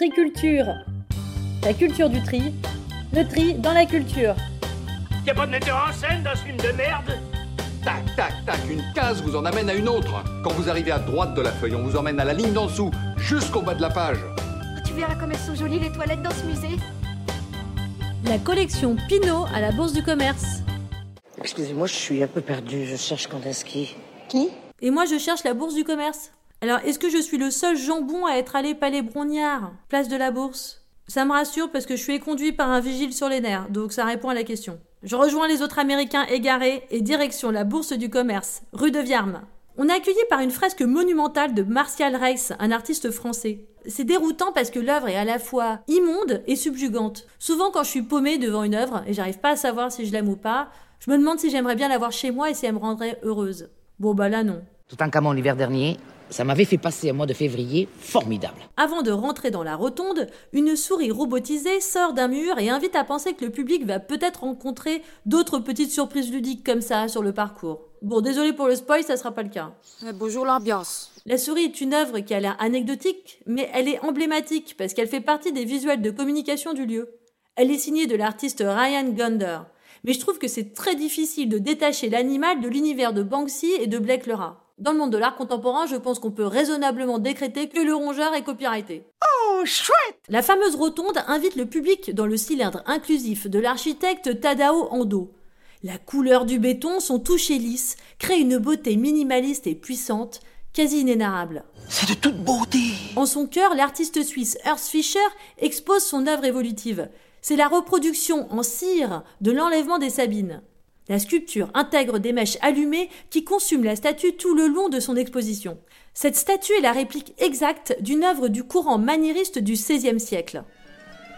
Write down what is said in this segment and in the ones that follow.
Triculture. La culture du tri. Le tri dans la culture. Y'a pas de metteur en scène dans ce film de merde? Tac, tac, tac, une case vous en amène à une autre. Quand vous arrivez à droite de la feuille, on vous emmène à la ligne d'en dessous, jusqu'au bas de la page. Tu verras comme elles sont jolies les toilettes dans ce musée. La collection Pinot à la Bourse du Commerce. Excusez-moi, je suis un peu perdu. Je cherche Kandinsky. Qui? Et moi, je cherche la Bourse du Commerce. Alors, est-ce que je suis le seul jambon à être allé palais Brognard, place de la Bourse Ça me rassure parce que je suis éconduit par un vigile sur les nerfs, donc ça répond à la question. Je rejoins les autres Américains égarés et direction la Bourse du Commerce, rue de Viarme. On est accueilli par une fresque monumentale de Martial Reiss, un artiste français. C'est déroutant parce que l'œuvre est à la fois immonde et subjugante. Souvent, quand je suis paumée devant une œuvre et j'arrive pas à savoir si je l'aime ou pas, je me demande si j'aimerais bien l'avoir chez moi et si elle me rendrait heureuse. Bon, bah là, non. Tout en camon l'hiver dernier, ça m'avait fait passer un mois de février formidable. Avant de rentrer dans la rotonde, une souris robotisée sort d'un mur et invite à penser que le public va peut-être rencontrer d'autres petites surprises ludiques comme ça sur le parcours. Bon, désolé pour le spoil, ça sera pas le cas. Eh, bonjour l'ambiance. La souris est une œuvre qui a l'air anecdotique, mais elle est emblématique parce qu'elle fait partie des visuels de communication du lieu. Elle est signée de l'artiste Ryan Gunder. Mais je trouve que c'est très difficile de détacher l'animal de l'univers de Banksy et de Blake le rat. Dans le monde de l'art contemporain, je pense qu'on peut raisonnablement décréter que le rongeur est copyrighté. Oh, chouette La fameuse rotonde invite le public dans le cylindre inclusif de l'architecte Tadao Ando. La couleur du béton, son toucher lisse, crée une beauté minimaliste et puissante, quasi inénarrable. C'est de toute beauté En son cœur, l'artiste suisse Urs Fischer expose son œuvre évolutive. C'est la reproduction en cire de l'enlèvement des Sabines. La sculpture intègre des mèches allumées qui consument la statue tout le long de son exposition. Cette statue est la réplique exacte d'une œuvre du courant maniériste du XVIe siècle.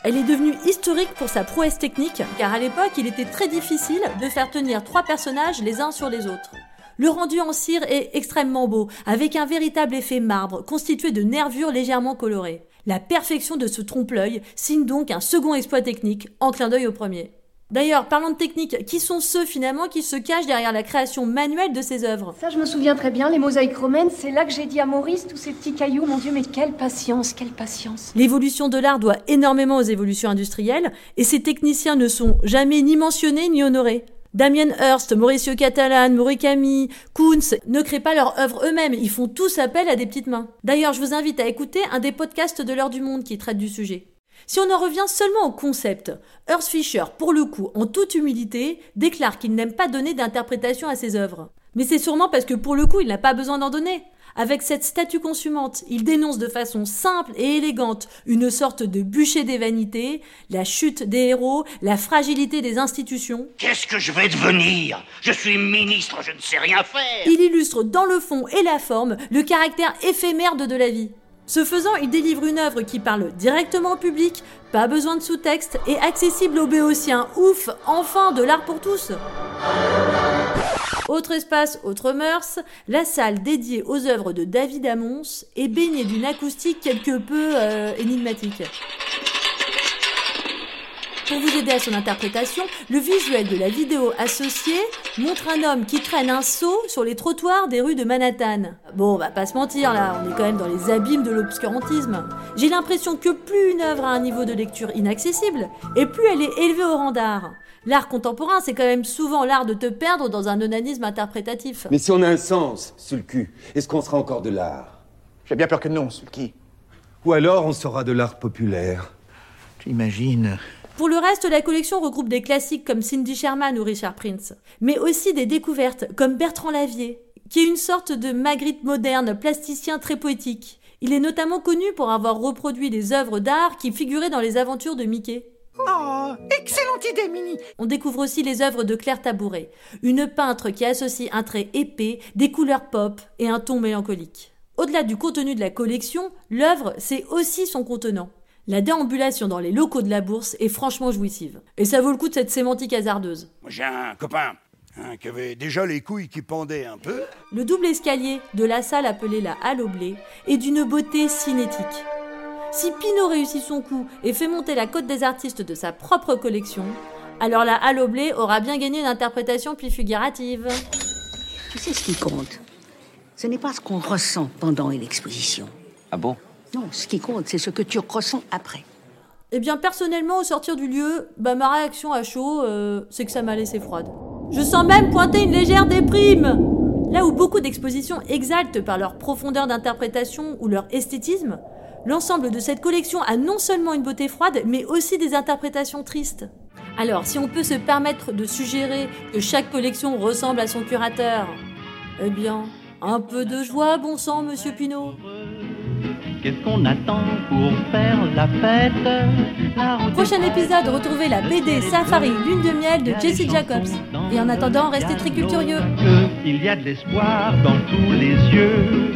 Elle est devenue historique pour sa prouesse technique, car à l'époque, il était très difficile de faire tenir trois personnages les uns sur les autres. Le rendu en cire est extrêmement beau, avec un véritable effet marbre, constitué de nervures légèrement colorées. La perfection de ce trompe-l'œil signe donc un second exploit technique, en clin d'œil au premier. D'ailleurs, parlant de technique, qui sont ceux finalement qui se cachent derrière la création manuelle de ces œuvres? Ça, je me souviens très bien, les mosaïques romaines, c'est là que j'ai dit à Maurice tous ces petits cailloux. Mon Dieu, mais quelle patience, quelle patience. L'évolution de l'art doit énormément aux évolutions industrielles, et ces techniciens ne sont jamais ni mentionnés ni honorés. Damien Hirst, Mauricio Catalan, Murakami, Kunz ne créent pas leur œuvre eux-mêmes, ils font tous appel à des petites mains. D'ailleurs, je vous invite à écouter un des podcasts de l'heure du monde qui traite du sujet. Si on en revient seulement au concept, Urs Fischer, pour le coup, en toute humilité, déclare qu'il n'aime pas donner d'interprétation à ses œuvres. Mais c'est sûrement parce que pour le coup, il n'a pas besoin d'en donner. Avec cette statue consumante, il dénonce de façon simple et élégante une sorte de bûcher des vanités, la chute des héros, la fragilité des institutions. Qu'est-ce que je vais devenir? Je suis ministre, je ne sais rien faire Il illustre dans le fond et la forme le caractère éphémère de la vie. Ce faisant, il délivre une œuvre qui parle directement au public, pas besoin de sous-texte et accessible aux béotiens. Ouf, enfin de l'art pour tous Autre espace, autre mœurs, la salle dédiée aux œuvres de David Amons est baignée d'une acoustique quelque peu euh, énigmatique. Pour vous aider à son interprétation, le visuel de la vidéo associée montre un homme qui traîne un seau sur les trottoirs des rues de Manhattan. Bon, on va pas se mentir là, on est quand même dans les abîmes de l'obscurantisme. J'ai l'impression que plus une œuvre a un niveau de lecture inaccessible, et plus elle est élevée au rang d'art. L'art contemporain, c'est quand même souvent l'art de te perdre dans un onanisme interprétatif. Mais si on a un sens sous le cul, est-ce qu'on sera encore de l'art? J'ai bien peur que non, Sulky. Ou alors on sera de l'art populaire Tu imagines Pour le reste, la collection regroupe des classiques comme Cindy Sherman ou Richard Prince, mais aussi des découvertes comme Bertrand Lavier, qui est une sorte de Magritte moderne, plasticien très poétique. Il est notamment connu pour avoir reproduit des œuvres d'art qui figuraient dans les aventures de Mickey. Oh, excellente idée, Mini On découvre aussi les œuvres de Claire Tabouret, une peintre qui associe un trait épais, des couleurs pop et un ton mélancolique. Au-delà du contenu de la collection, l'œuvre, c'est aussi son contenant. La déambulation dans les locaux de la bourse est franchement jouissive. Et ça vaut le coup de cette sémantique hasardeuse. Moi, J'ai un copain hein, qui avait déjà les couilles qui pendaient un peu. Le double escalier de la salle appelée la Halle au blé est d'une beauté cinétique. Si Pinault réussit son coup et fait monter la cote des artistes de sa propre collection, alors la Halle au blé aura bien gagné une interprétation plus figurative. Tu sais ce qui compte? Ce n'est pas ce qu'on ressent pendant une exposition. Ah bon? Non, ce qui compte, c'est ce que tu ressens après. Eh bien, personnellement, au sortir du lieu, bah, ma réaction à chaud, euh, c'est que ça m'a laissé froide. Je sens même pointer une légère déprime Là où beaucoup d'expositions exaltent par leur profondeur d'interprétation ou leur esthétisme, l'ensemble de cette collection a non seulement une beauté froide, mais aussi des interprétations tristes. Alors, si on peut se permettre de suggérer que chaque collection ressemble à son curateur, eh bien, un peu de joie, bon sang, monsieur Pinault. Qu'est-ce qu'on attend pour faire la fête Prochain épisode, retrouvez la BD Safari Lune de miel de Jesse Jacobs. Et en attendant, restez très culturieux. Il y a de l'espoir dans tous les yeux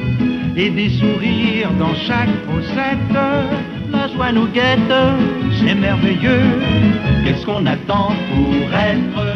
et des sourires dans chaque fossette. La joie nous guette, c'est merveilleux. Qu'est-ce qu'on attend pour être